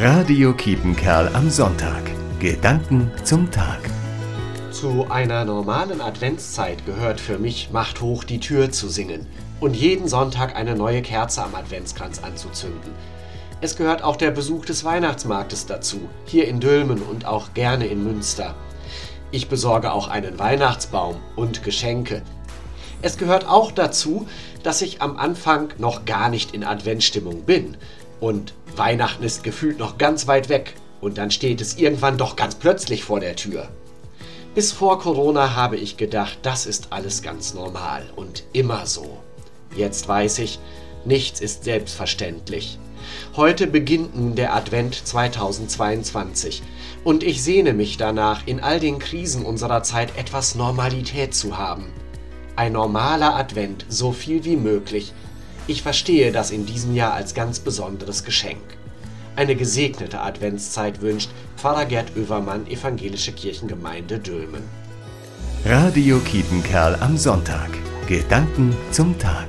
Radio Kiepenkerl am Sonntag. Gedanken zum Tag. Zu einer normalen Adventszeit gehört für mich Macht hoch die Tür zu singen und jeden Sonntag eine neue Kerze am Adventskranz anzuzünden. Es gehört auch der Besuch des Weihnachtsmarktes dazu, hier in Dülmen und auch gerne in Münster. Ich besorge auch einen Weihnachtsbaum und Geschenke. Es gehört auch dazu, dass ich am Anfang noch gar nicht in Adventsstimmung bin und Weihnachten ist gefühlt noch ganz weit weg und dann steht es irgendwann doch ganz plötzlich vor der Tür. Bis vor Corona habe ich gedacht, das ist alles ganz normal und immer so. Jetzt weiß ich, nichts ist selbstverständlich. Heute beginnt nun der Advent 2022 und ich sehne mich danach, in all den Krisen unserer Zeit etwas Normalität zu haben. Ein normaler Advent, so viel wie möglich, ich verstehe das in diesem Jahr als ganz besonderes Geschenk. Eine gesegnete Adventszeit wünscht Pfarrer Gerd Oevermann, Evangelische Kirchengemeinde Dülmen. Radio Kiepenkerl am Sonntag. Gedanken zum Tag.